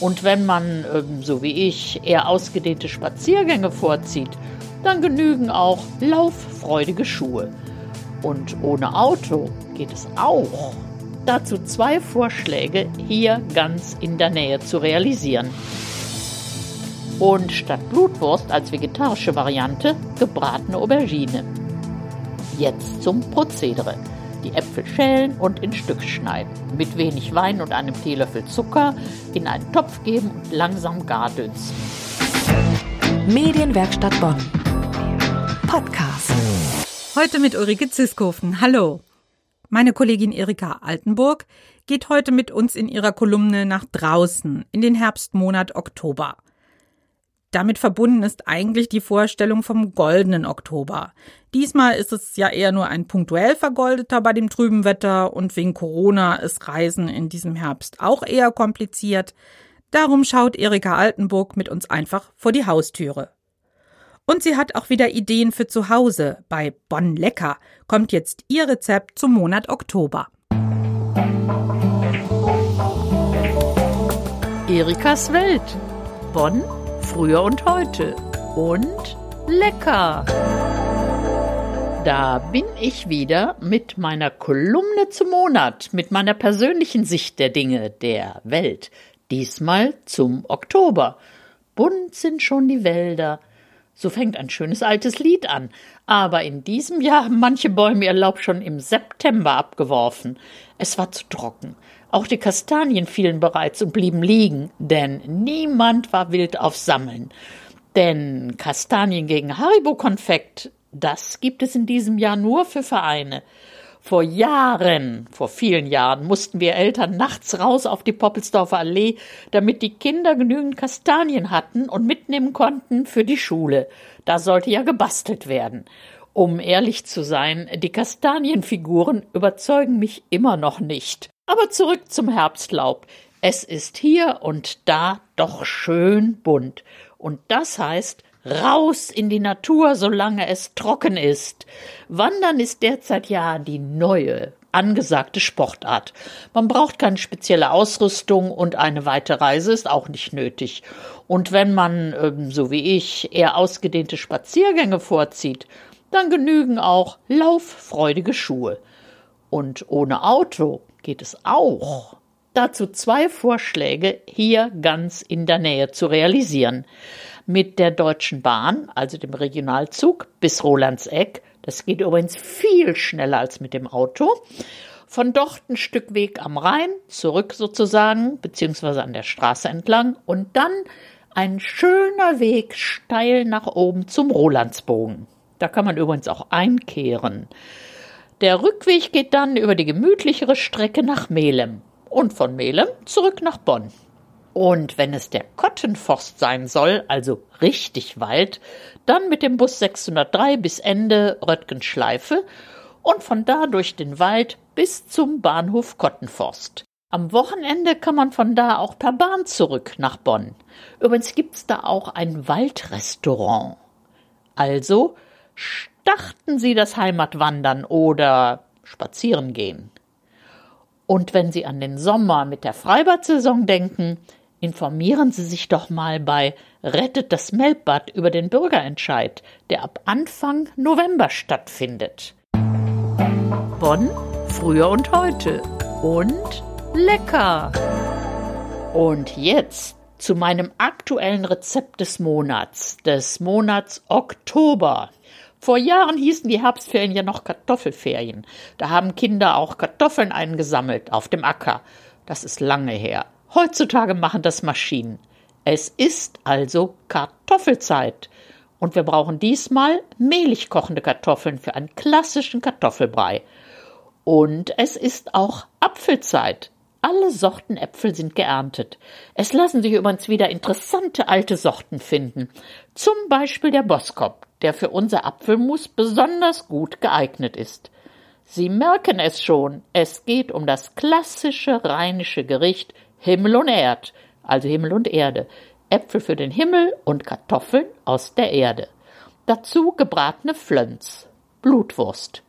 Und wenn man, ähm, so wie ich, eher ausgedehnte Spaziergänge vorzieht, dann genügen auch lauffreudige Schuhe. Und ohne Auto geht es auch. Dazu zwei Vorschläge hier ganz in der Nähe zu realisieren. Und statt Blutwurst als vegetarische Variante gebratene Aubergine. Jetzt zum Prozedere. Die Äpfel schälen und in Stücke schneiden. Mit wenig Wein und einem Teelöffel Zucker in einen Topf geben und langsam gar dünsten. Medienwerkstatt Bonn. Podcast. Heute mit Ulrike Ziskofen. Hallo. Meine Kollegin Erika Altenburg geht heute mit uns in ihrer Kolumne nach draußen in den Herbstmonat Oktober. Damit verbunden ist eigentlich die Vorstellung vom goldenen Oktober. Diesmal ist es ja eher nur ein punktuell vergoldeter bei dem trüben Wetter und wegen Corona ist Reisen in diesem Herbst auch eher kompliziert. Darum schaut Erika Altenburg mit uns einfach vor die Haustüre. Und sie hat auch wieder Ideen für zu Hause. Bei Bonn Lecker kommt jetzt ihr Rezept zum Monat Oktober. Erikas Welt. Bonn früher und heute. Und lecker. Da bin ich wieder mit meiner Kolumne zum Monat, mit meiner persönlichen Sicht der Dinge der Welt. Diesmal zum Oktober. Bunt sind schon die Wälder. So fängt ein schönes altes Lied an. Aber in diesem Jahr haben manche Bäume ihr Laub schon im September abgeworfen. Es war zu trocken. Auch die Kastanien fielen bereits und blieben liegen, denn niemand war wild auf Sammeln. Denn Kastanien gegen Haribo-Konfekt, das gibt es in diesem Jahr nur für Vereine. Vor Jahren, vor vielen Jahren, mussten wir Eltern nachts raus auf die Poppelsdorfer Allee, damit die Kinder genügend Kastanien hatten und mitnehmen konnten für die Schule. Da sollte ja gebastelt werden. Um ehrlich zu sein, die Kastanienfiguren überzeugen mich immer noch nicht. Aber zurück zum Herbstlaub. Es ist hier und da doch schön bunt. Und das heißt, raus in die Natur, solange es trocken ist. Wandern ist derzeit ja die neue, angesagte Sportart. Man braucht keine spezielle Ausrüstung und eine weite Reise ist auch nicht nötig. Und wenn man, ähm, so wie ich, eher ausgedehnte Spaziergänge vorzieht, dann genügen auch lauffreudige Schuhe. Und ohne Auto geht es auch. Dazu zwei Vorschläge hier ganz in der Nähe zu realisieren. Mit der Deutschen Bahn, also dem Regionalzug, bis Rolandseck. Das geht übrigens viel schneller als mit dem Auto. Von dort ein Stück Weg am Rhein, zurück sozusagen, beziehungsweise an der Straße entlang und dann ein schöner Weg steil nach oben zum Rolandsbogen. Da kann man übrigens auch einkehren. Der Rückweg geht dann über die gemütlichere Strecke nach Melem und von Melem zurück nach Bonn. Und wenn es der Kottenforst sein soll, also richtig Wald, dann mit dem Bus 603 bis Ende Röttgenschleife und von da durch den Wald bis zum Bahnhof Kottenforst. Am Wochenende kann man von da auch per Bahn zurück nach Bonn. Übrigens gibt's da auch ein Waldrestaurant. Also starten Sie das Heimatwandern oder Spazierengehen. Und wenn Sie an den Sommer mit der Freibad-Saison denken, informieren Sie sich doch mal bei Rettet das Melbbad über den Bürgerentscheid, der ab Anfang November stattfindet. Bonn, früher und heute. Und lecker. Und jetzt zu meinem aktuellen Rezept des Monats, des Monats Oktober. Vor Jahren hießen die Herbstferien ja noch Kartoffelferien. Da haben Kinder auch Kartoffeln eingesammelt auf dem Acker. Das ist lange her. Heutzutage machen das Maschinen. Es ist also Kartoffelzeit. Und wir brauchen diesmal mehlig kochende Kartoffeln für einen klassischen Kartoffelbrei. Und es ist auch Apfelzeit. Alle Sorten Äpfel sind geerntet. Es lassen sich übrigens wieder interessante alte Sorten finden. Zum Beispiel der Boskop der für unser Apfelmus besonders gut geeignet ist. Sie merken es schon, es geht um das klassische rheinische Gericht Himmel und Erd, also Himmel und Erde, Äpfel für den Himmel und Kartoffeln aus der Erde. Dazu gebratene Flönz, Blutwurst.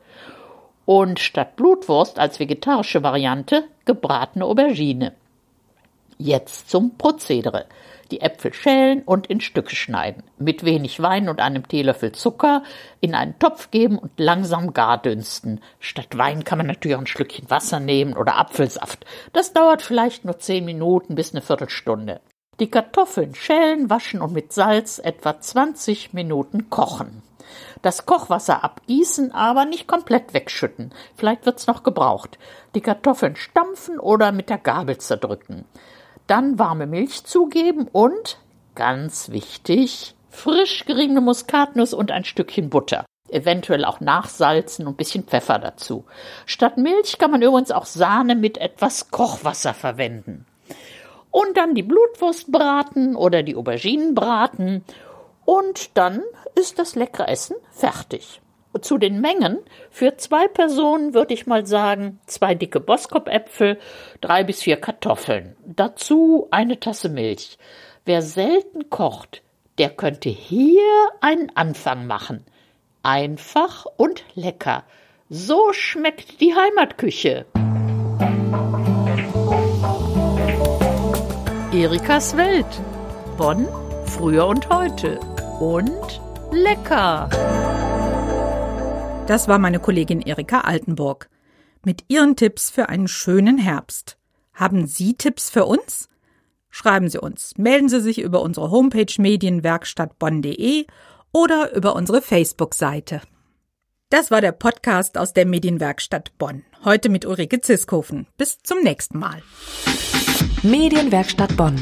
Und statt Blutwurst als vegetarische Variante gebratene Aubergine. Jetzt zum Prozedere. Die Äpfel schälen und in Stücke schneiden. Mit wenig Wein und einem Teelöffel Zucker in einen Topf geben und langsam gar dünsten. Statt Wein kann man natürlich auch ein Schlückchen Wasser nehmen oder Apfelsaft. Das dauert vielleicht nur zehn Minuten bis eine Viertelstunde. Die Kartoffeln schälen, waschen und mit Salz etwa 20 Minuten kochen. Das Kochwasser abgießen, aber nicht komplett wegschütten. Vielleicht wird's noch gebraucht. Die Kartoffeln stampfen oder mit der Gabel zerdrücken. Dann warme Milch zugeben und, ganz wichtig, frisch geriebene Muskatnuss und ein Stückchen Butter. Eventuell auch nachsalzen und bisschen Pfeffer dazu. Statt Milch kann man übrigens auch Sahne mit etwas Kochwasser verwenden. Und dann die Blutwurst braten oder die Auberginen braten. Und dann ist das leckere Essen fertig. Zu den Mengen für zwei Personen würde ich mal sagen, zwei dicke Boskop-Äpfel, drei bis vier Kartoffeln. Dazu eine Tasse Milch. Wer selten kocht, der könnte hier einen Anfang machen. Einfach und lecker. So schmeckt die Heimatküche. Erikas Welt. Bonn, früher und heute. Und lecker. Das war meine Kollegin Erika Altenburg mit ihren Tipps für einen schönen Herbst. Haben Sie Tipps für uns? Schreiben Sie uns. Melden Sie sich über unsere Homepage medienwerkstattbonn.de oder über unsere Facebook-Seite. Das war der Podcast aus der Medienwerkstatt Bonn. Heute mit Ulrike Ziskofen. Bis zum nächsten Mal. Medienwerkstatt Bonn.